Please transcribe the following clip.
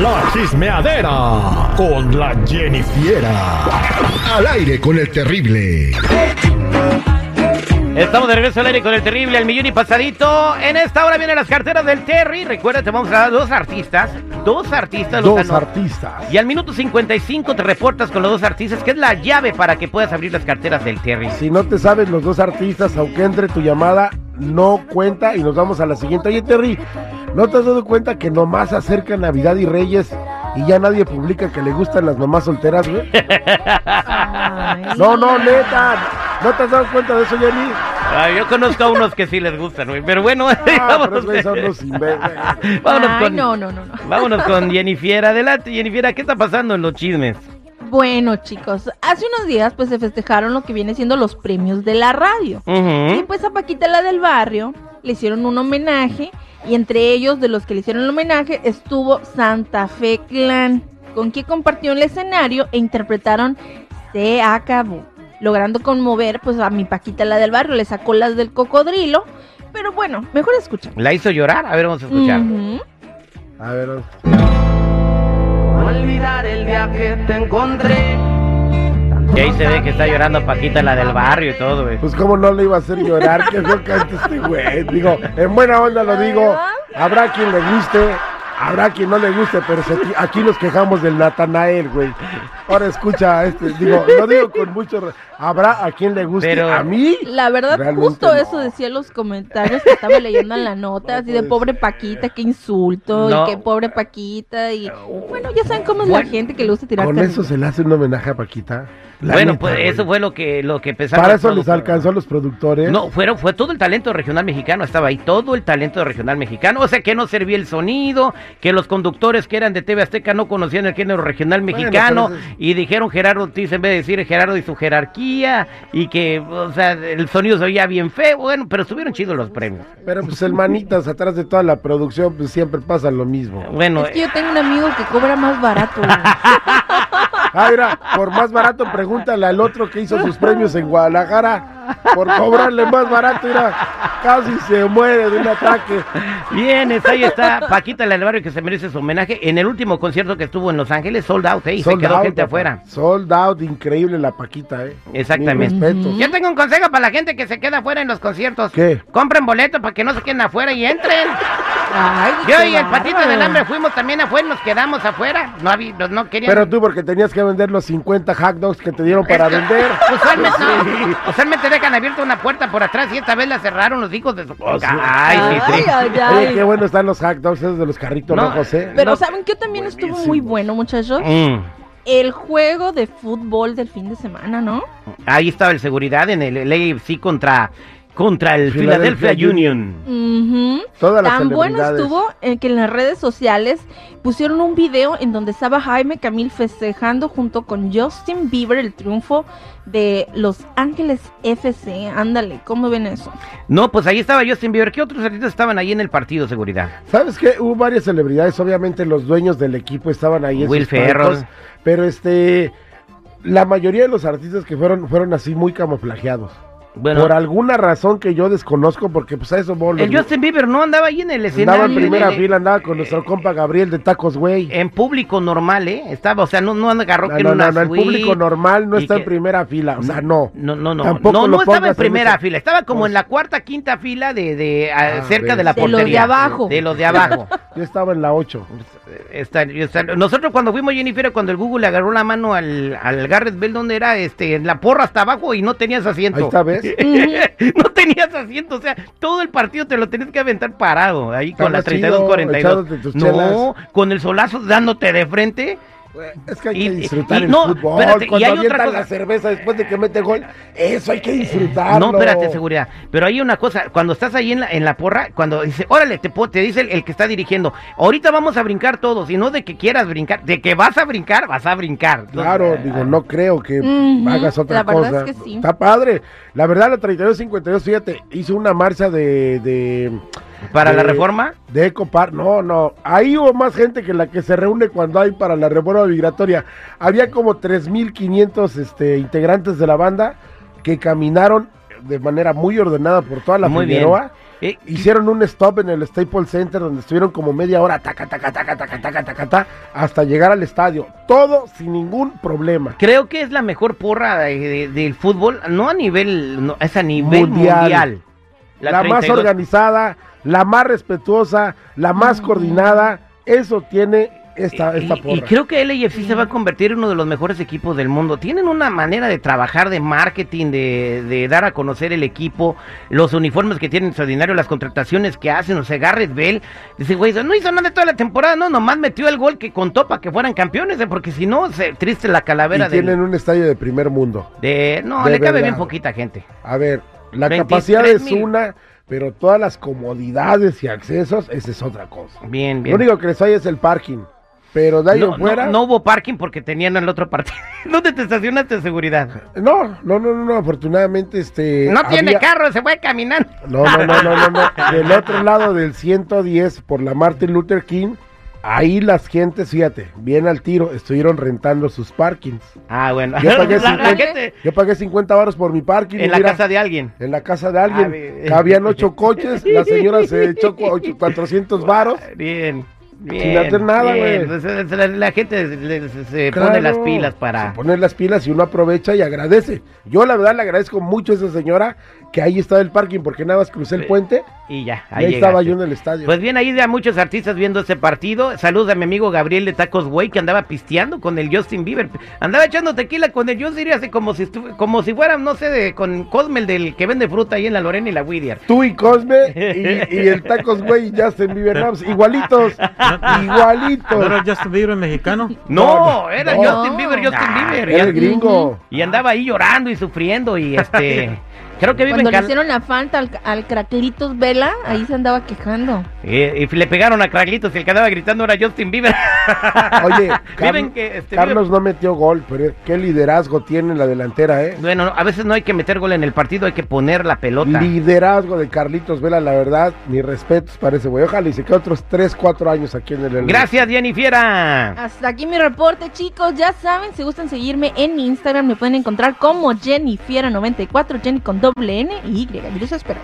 La chismeadera con la Jennifiera. Al aire con el terrible. Estamos de regreso al aire con el terrible, el millón y pasadito. En esta hora vienen las carteras del Terry. Recuerda, te vamos a dar dos artistas. Dos artistas. los Dos ganó. artistas. Y al minuto 55 te reportas con los dos artistas, que es la llave para que puedas abrir las carteras del Terry. Si no te sabes los dos artistas, aunque entre tu llamada, no cuenta y nos vamos a la siguiente. Oye, Terry, ¿no te has dado cuenta que nomás se acerca Navidad y Reyes y ya nadie publica que le gustan las mamás solteras, güey? No, no, neta. ¿No te has dado cuenta de eso, Jenny? Ah, yo conozco a unos que sí les gustan, güey. Pero bueno, Ah, vámonos, con, no, no, no, no. vámonos con Jennifer. Adelante, Jennifer. ¿Qué está pasando en los chismes? Bueno, chicos, hace unos días pues se festejaron lo que viene siendo los premios de la radio. Y pues a Paquita la del barrio le hicieron un homenaje y entre ellos de los que le hicieron el homenaje estuvo Santa Fe Clan, con quien compartió el escenario e interpretaron Se acabó, logrando conmover pues a mi Paquita la del barrio, le sacó las del cocodrilo, pero bueno, mejor escuchen. ¿La hizo llorar? A ver, vamos a escuchar. A ver, No olvidar el día que te encontré. Y ahí se ve que está llorando Paquita, la del barrio y todo, güey. pues cómo no le iba a hacer llorar, que feo canta este güey. Digo, en buena onda lo digo, habrá quien le guste, habrá quien no le guste, pero se- aquí nos quejamos del Natanael, güey. Ahora escucha, este, digo, lo digo con mucho, re- habrá a quien le guste, Pero- a mí. La verdad, justo no. eso decía en los comentarios que estaba leyendo en la nota, así de pobre Paquita, qué insulto, No. y qué pobre Paquita, y bueno, ya saben cómo es Bueno, la gente que le gusta tirar Con eso se le hace un homenaje a Paquita. La bueno, neta, pues güey. eso fue lo que, lo que pensaron. Para eso les alcanzó a los productores. No, fueron, fue todo el talento regional mexicano, estaba ahí, todo el talento regional mexicano. O sea, que no servía el sonido, que los conductores que eran de TV Azteca no conocían el género regional mexicano, y dijeron Gerardo Ortiz en vez de decir Gerardo y su jerarquía, y que, o sea, el sonido se oía bien feo, bueno, pero estuvieron chidos los premios. Pero pues el manitas atrás de toda la producción, pues siempre pasa lo mismo. Bueno, Es que yo tengo un amigo que cobra más barato. Ah, mira, por más barato, pregúntale al otro que hizo sus premios en Guadalajara. Por cobrarle más barato, mira, casi se muere de un ataque. bien, ahí está Paquita del barrio que se merece su homenaje. En el último concierto que estuvo en Los Ángeles, sold out, ¿eh? Y se quedó out, gente papá. afuera. Sold out, increíble la Paquita, ¿eh? Exactamente. Yo tengo un consejo para la gente que se queda afuera en los conciertos. ¿Qué? Compren boletos para que no se queden afuera y entren. Ay, Yo y el patito del hambre fuimos también afuera, nos quedamos afuera. No había, no, no querían. Pero tú, porque tenías que vender los 50 hot dogs que te dieron para vender. Usualmente, no, usualmente dejan abierta una puerta por atrás y esta vez la cerraron los hijos de su. Oh, sí. Ay, sí, sí. Ay, ay, Oye, qué bueno están los hot dogs esos de los carritos No, rojos, ¿eh? Pero No. ¿saben qué también estuvo muy bueno, muchachos? Mm. El juego de fútbol del fin de semana, ¿no? Ahí estaba el seguridad en el LAFC contra, contra el Philadelphia Philadelphia Union. Ujú. Todas las Tan bueno estuvo eh, que en las redes sociales pusieron un video en donde estaba Jaime Camil festejando junto con Justin Bieber el triunfo de Los Ángeles FC. Ándale, ¿cómo ven eso? No, pues ahí estaba Justin Bieber. ¿Qué otros artistas estaban ahí en el partido, seguridad? ¿Sabes qué? Hubo varias celebridades, obviamente los dueños del equipo estaban ahí en Will Ferrell. pero este la mayoría de los artistas que fueron fueron así muy camuflajeados. Bueno, Por alguna razón que yo desconozco, porque pues a eso voy. el Justin Bieber no andaba ahí en el escenario. andaba en primera el- fila, andaba con nuestro compa Gabriel de Tacos Güey. En público normal, ¿eh? Estaba, o sea, no, no agarró No, que en no, una no, no, el público normal no está en primera fila, o sea, no. No, no, no. Tampoco no, lo no estaba en en primera fila. Estaba como Pues- en la cuarta, quinta fila de, de a- Ah, cerca ves. de la De los de portería. abajo. De los de abajo. Yo estaba en la 8. Está- está- nosotros cuando fuimos Jennifer, cuando el Google le agarró la mano al, al Garrett Bell, donde era este, en la porra hasta abajo y no tenías asiento. Ahí está, ¿ves? no tenías asiento, o sea, todo el partido te lo tenías que aventar parado, ahí con la chido, 32-42. echándote tus No, chelas. con el solazo dándote de frente. Es que hay Y- que disfrutar y- el no, fútbol. espérate, y Cuando hay otra cosa. la cerveza después de que mete gol, eso hay que disfrutarlo. No, espérate, seguridad. Pero hay una cosa, cuando estás ahí en la, en la porra, cuando dice, órale, te, te dice el, el que está dirigiendo, ahorita vamos a brincar todos, y no de que quieras brincar, de que vas a brincar, vas a brincar. Claro, digo, no creo que hagas otra la verdad cosa. es que sí. Está padre. La verdad, la 3252, fíjate, hizo una marcha de. de ¿Para la reforma? De Ecopar. No, no. Ahí hubo más gente que la que se reúne cuando hay para la reforma migratoria. Había como 3.500 este, integrantes de la banda que caminaron de manera muy ordenada por toda la Muy. Figueroa Eh, Hicieron un stop en el Staples Center donde estuvieron como media hora, taca, taca, taca, taca, taca, taca, taca, hasta llegar al estadio. Todo sin ningún problema. Creo que es la mejor porra de- de- del fútbol, no a nivel, no, es a nivel Mundial. mundial. La, más 32. organizada, la más respetuosa, la más coordinada. Eso tiene esta, esta Y- porra. Y, creo que LAFC se va a convertir en uno de los mejores equipos del mundo. Tienen una manera de trabajar, de marketing, de, de dar a conocer el equipo, los uniformes que tienen extraordinario, las contrataciones que hacen. O sea, Garrett Bell dice, güey, no hizo nada de toda la temporada, no, nomás metió el gol que contó para que fueran campeones, eh, porque si no, se, triste la calavera y del- tienen un estadio de primer mundo. de... No, de le cabe bien poquita gente. A ver, la 23 capacidad es mil. una, pero todas las comodidades y accesos, esa es otra cosa. Bien, bien. Lo único que les hay es el parking. Pero de ahí no, en fuera. no- no hubo parking porque tenían el otro partido. ¿Dónde te estacionaste de seguridad? No, no, no, no, no, afortunadamente este. No tiene carro, se fue caminando. No, no, no, no, no, no. Del otro lado del 110 por la Martin Luther King, ahí las gentes, fíjate, bien al tiro, estuvieron rentando sus parkings. Ah, bueno. Yo pagué La- la 50, gente yo pagué 50 baros por mi parking. en la mira, casa de alguien. En la casa de Ah, alguien. Cabían ocho coches, la señora se echó cu- ocho- 400 varos. Bien. Bien, Sin hacer nada, güey. Entonces, La, la gente se, se Claro, pone las pilas para... Se ponen las pilas y uno aprovecha y agradece. Yo la verdad le agradezco mucho a esa señora que ahí estaba el parking porque nada más crucé el puente Y ya, y ahí estaba yo en el estadio. Pues bien, ahí ya muchos artistas viendo ese partido. Saludos a mi amigo Gabriel de Tacos Güey que andaba pisteando con el Justin Bieber. Andaba echando tequila con el Justin Bieber así como si como si fuera, no sé, de, con Cosme, el del que vende fruta ahí en la Lorena y la Whittier. Tú y Cosme y, y el Tacos Güey y Justin Bieber Nams, igualitos, ¿No igualitos. era Justin Bieber mexicano? No, no, era no. Justin Bieber, Justin Bieber. era el gringo. y andaba ahí llorando y sufriendo y este... creo que vive Cuando en le Cal- hicieron la falta al, al Craclitos Vela, ahí se andaba quejando. Eh, y le pegaron a Craglitos y el que andaba gritando era Justin Bieber. Oye, que, este, Carlos no metió gol, pero qué liderazgo tiene en la delantera, ¿eh? Bueno, a veces no hay que meter gol en el partido, hay que poner la pelota. Liderazgo de Carlitos Vela, la verdad, mis respetos para ese güey. Ojalá y se quede otros 3, 4 años aquí en el Gracias, Jenny Fiera. Hasta aquí mi reporte, chicos. Ya saben, si gustan seguirme en Instagram, me pueden encontrar como Jenny Fiera94, Jenny con doble N y Y. Yo los espero.